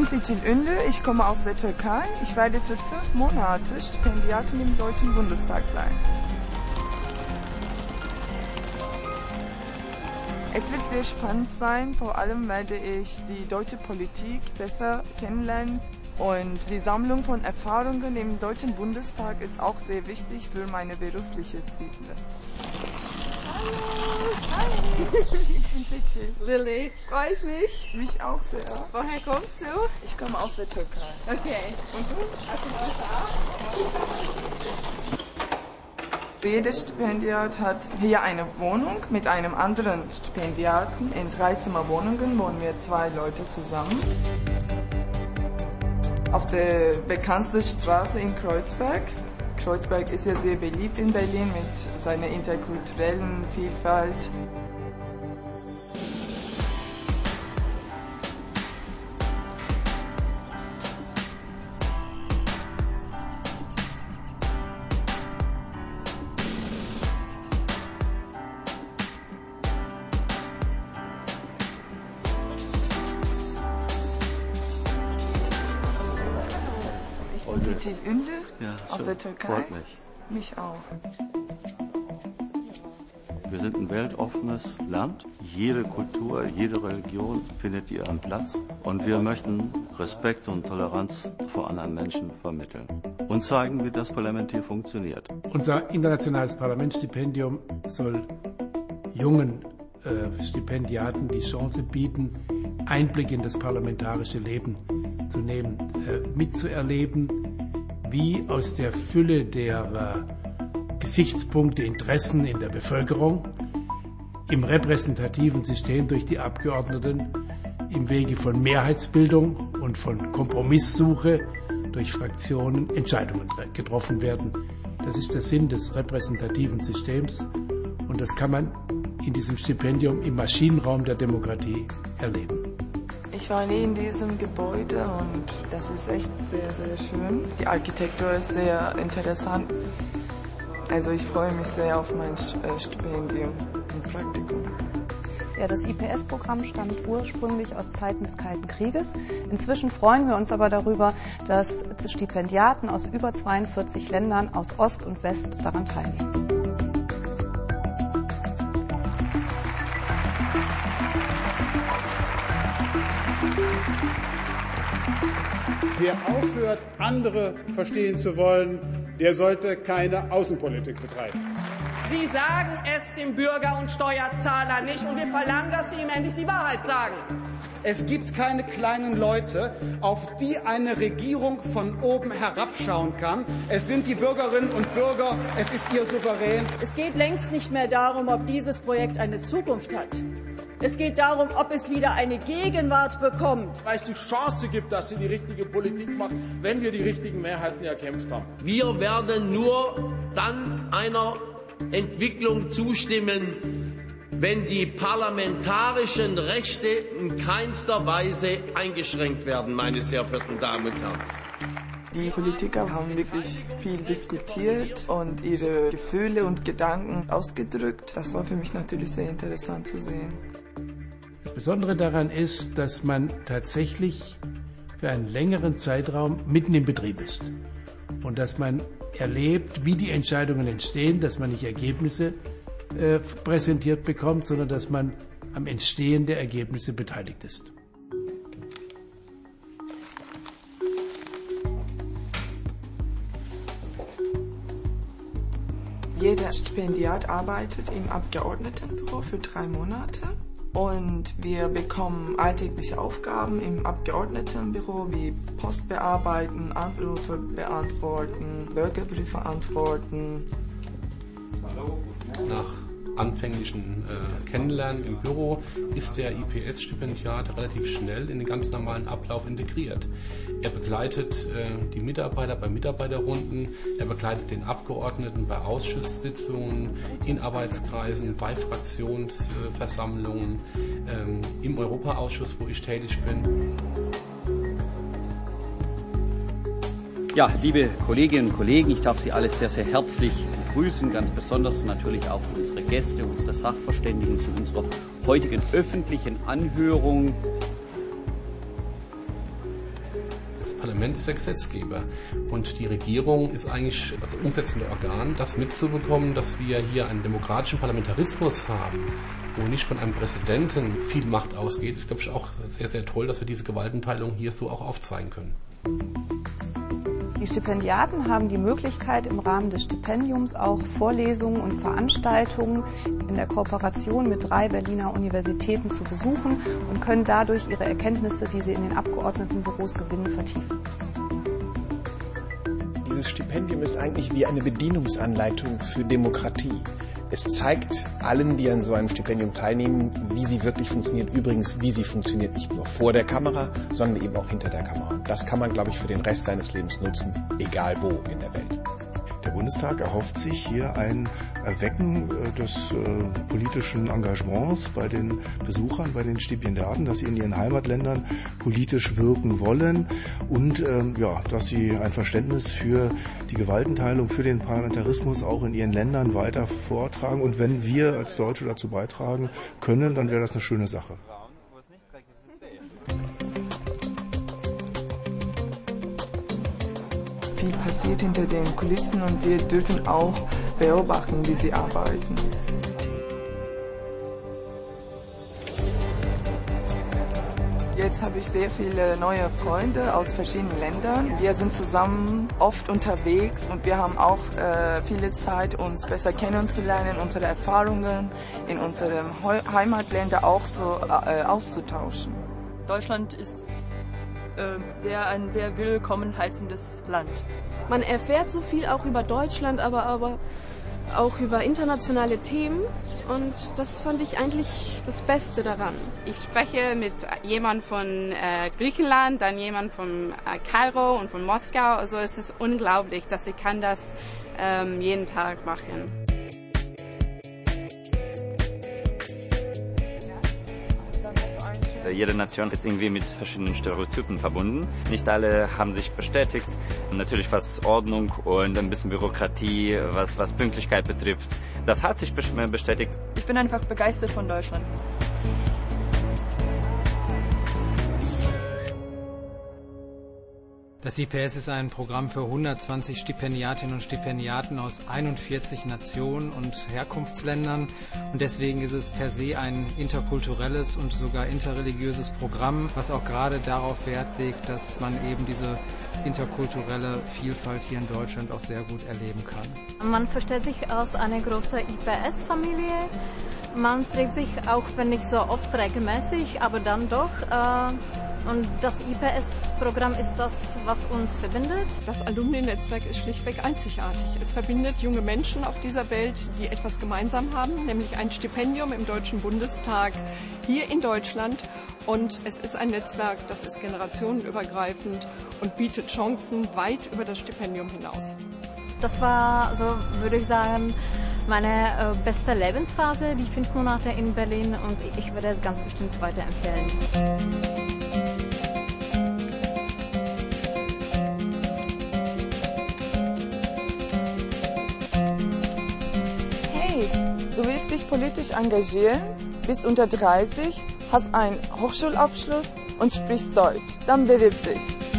bin Sitil Ünlü, ich komme aus der Türkei. Ich werde für fünf Monate Stipendiatin im Deutschen Bundestag sein. Es wird sehr spannend sein, vor allem werde ich die deutsche Politik besser kennenlernen und die Sammlung von Erfahrungen im Deutschen Bundestag ist auch sehr wichtig für meine berufliche Ziele. Hallo. Hi. Ich bin Cici. Lilly. Freue ich mich. Mich auch sehr. Woher kommst du? Ich komme aus der Türkei. Okay. Und du? Jedes Stipendiat hat hier eine Wohnung mit einem anderen Stipendiaten. In Dreizimmerwohnungen wohnen wir zwei Leute zusammen. Auf der bekanntesten Straße in Kreuzberg Kreuzberg ist ja sehr beliebt in Berlin mit seiner interkulturellen Vielfalt. Sitil Ünlü ja, aus der Türkei. Freut mich. Mich auch. Wir sind ein weltoffenes Land. Jede Kultur, jede Religion findet ihren Platz. Und wir möchten Respekt und Toleranz vor anderen Menschen vermitteln. Und zeigen, wie das Parlament hier funktioniert. Unser internationales Parlamentsstipendium soll jungen äh, Stipendiaten die Chance bieten, Einblick in das parlamentarische Leben zu nehmen, äh, mitzuerleben, wie aus der Fülle der äh, Gesichtspunkte, Interessen in der Bevölkerung im repräsentativen System durch die Abgeordneten im Wege von Mehrheitsbildung und von Kompromisssuche durch Fraktionen Entscheidungen getroffen werden. Das ist der Sinn des repräsentativen Systems und das kann man in diesem Stipendium im Maschinenraum der Demokratie erleben. Ich war nie in diesem Gebäude und das ist echt sehr, sehr schön. Die Architektur ist sehr interessant. Also ich freue mich sehr auf mein äh, Stipendium und Praktikum. Ja, das IPS-Programm stammt ursprünglich aus Zeiten des Kalten Krieges. Inzwischen freuen wir uns aber darüber, dass Stipendiaten aus über 42 Ländern aus Ost und West daran teilnehmen. Wer aufhört, andere verstehen zu wollen, der sollte keine Außenpolitik betreiben. Sie sagen es dem Bürger und Steuerzahler nicht und wir verlangen, dass Sie ihm endlich die Wahrheit sagen. Es gibt keine kleinen Leute, auf die eine Regierung von oben herabschauen kann. Es sind die Bürgerinnen und Bürger, es ist ihr Souverän. Es geht längst nicht mehr darum, ob dieses Projekt eine Zukunft hat. Es geht darum, ob es wieder eine Gegenwart bekommt. Weil es die Chance gibt, dass sie die richtige Politik macht, wenn wir die richtigen Mehrheiten erkämpft haben. Wir werden nur dann einer Entwicklung zustimmen, wenn die parlamentarischen Rechte in keinster Weise eingeschränkt werden, meine sehr verehrten Damen und Herren. Die Politiker haben wirklich viel diskutiert und ihre Gefühle und Gedanken ausgedrückt. Das war für mich natürlich sehr interessant zu sehen. Besondere daran ist, dass man tatsächlich für einen längeren Zeitraum mitten im Betrieb ist und dass man erlebt, wie die Entscheidungen entstehen, dass man nicht Ergebnisse äh, präsentiert bekommt, sondern dass man am Entstehen der Ergebnisse beteiligt ist. Jeder Stipendiat arbeitet im Abgeordnetenbüro für drei Monate und wir bekommen alltägliche Aufgaben im Abgeordnetenbüro wie Post bearbeiten, Anrufe beantworten, Bürgerbriefe antworten. Nach anfänglichen äh, Kennenlernen im Büro ist der IPS-Stipendiat relativ schnell in den ganz normalen Ablauf integriert. Er begleitet äh, die Mitarbeiter bei Mitarbeiterrunden, er begleitet den Abgeordneten bei Ausschusssitzungen, in Arbeitskreisen, bei Fraktionsversammlungen, äh, im Europaausschuss, wo ich tätig bin. Ja, liebe Kolleginnen und Kollegen, ich darf Sie alle sehr, sehr herzlich begrüßen, ganz besonders natürlich auch unsere Gäste, unsere Sachverständigen zu unserer heutigen öffentlichen Anhörung Parlament ist der Gesetzgeber und die Regierung ist eigentlich das umsetzende Organ, das mitzubekommen, dass wir hier einen demokratischen Parlamentarismus haben, wo nicht von einem Präsidenten viel Macht ausgeht, ist, glaube ich, auch sehr, sehr toll, dass wir diese Gewaltenteilung hier so auch aufzeigen können. Die Stipendiaten haben die Möglichkeit, im Rahmen des Stipendiums auch Vorlesungen und Veranstaltungen in der Kooperation mit drei Berliner Universitäten zu besuchen und können dadurch ihre Erkenntnisse, die sie in den Abgeordnetenbüros gewinnen, vertiefen. Dieses Stipendium ist eigentlich wie eine Bedienungsanleitung für Demokratie. Es zeigt allen, die an so einem Stipendium teilnehmen, wie sie wirklich funktioniert. Übrigens, wie sie funktioniert nicht nur vor der Kamera, sondern eben auch hinter der Kamera. Das kann man, glaube ich, für den Rest seines Lebens nutzen, egal wo in der Welt. Der Bundestag erhofft sich hier ein Erwecken äh, des äh, politischen Engagements bei den Besuchern, bei den Stipendiaten, dass sie in ihren Heimatländern politisch wirken wollen und ähm, ja, dass sie ein Verständnis für die Gewaltenteilung, für den Parlamentarismus auch in ihren Ländern weiter vortragen. Und wenn wir als Deutsche dazu beitragen können, dann wäre das eine schöne Sache. Viel passiert hinter den Kulissen und wir dürfen auch beobachten, wie sie arbeiten. Jetzt habe ich sehr viele neue Freunde aus verschiedenen Ländern. Wir sind zusammen oft unterwegs und wir haben auch äh, viele Zeit, uns besser kennenzulernen, unsere Erfahrungen in unseren Heimatländern auch so äh, auszutauschen. Deutschland ist äh, sehr, ein sehr willkommen heißendes Land. Man erfährt so viel auch über Deutschland, aber, aber auch über internationale Themen. Und das fand ich eigentlich das Beste daran. Ich spreche mit jemand von äh, Griechenland, dann jemand von äh, Kairo und von Moskau. Also es ist unglaublich, dass ich kann das ähm, jeden Tag machen. Jede Nation ist irgendwie mit verschiedenen Stereotypen verbunden. Nicht alle haben sich bestätigt. Natürlich was Ordnung und ein bisschen Bürokratie, was, was Pünktlichkeit betrifft. Das hat sich bestätigt. Ich bin einfach begeistert von Deutschland. Das IPS ist ein Programm für 120 Stipendiatinnen und Stipendiaten aus 41 Nationen und Herkunftsländern. Und deswegen ist es per se ein interkulturelles und sogar interreligiöses Programm, was auch gerade darauf Wert legt, dass man eben diese interkulturelle Vielfalt hier in Deutschland auch sehr gut erleben kann. Man versteht sich als eine große IPS-Familie. Man trifft sich auch, wenn nicht so oft regelmäßig, aber dann doch. Äh und das IPS-Programm ist das, was uns verbindet. Das Alumni-Netzwerk ist schlichtweg einzigartig. Es verbindet junge Menschen auf dieser Welt, die etwas gemeinsam haben, nämlich ein Stipendium im Deutschen Bundestag hier in Deutschland. Und es ist ein Netzwerk, das ist generationenübergreifend und bietet Chancen weit über das Stipendium hinaus. Das war, so würde ich sagen, meine äh, beste Lebensphase, die fünf Monate in Berlin und ich würde es ganz bestimmt weiterempfehlen. Politisch engagieren, bist unter 30, hast einen Hochschulabschluss und sprichst Deutsch. Dann bewirb dich.